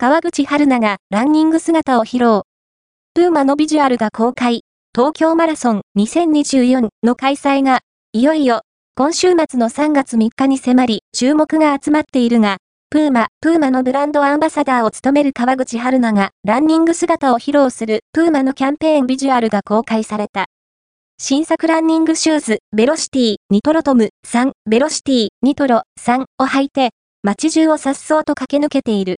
川口春奈がランニング姿を披露。プーマのビジュアルが公開。東京マラソン2024の開催が、いよいよ、今週末の3月3日に迫り、注目が集まっているが、プーマ、プーマのブランドアンバサダーを務める川口春奈が、ランニング姿を披露する、プーマのキャンペーンビジュアルが公開された。新作ランニングシューズ、ベロシティ、ニトロトム、3、ベロシティ、ニトロ、3を履いて、街中を颯爽と駆け抜けている。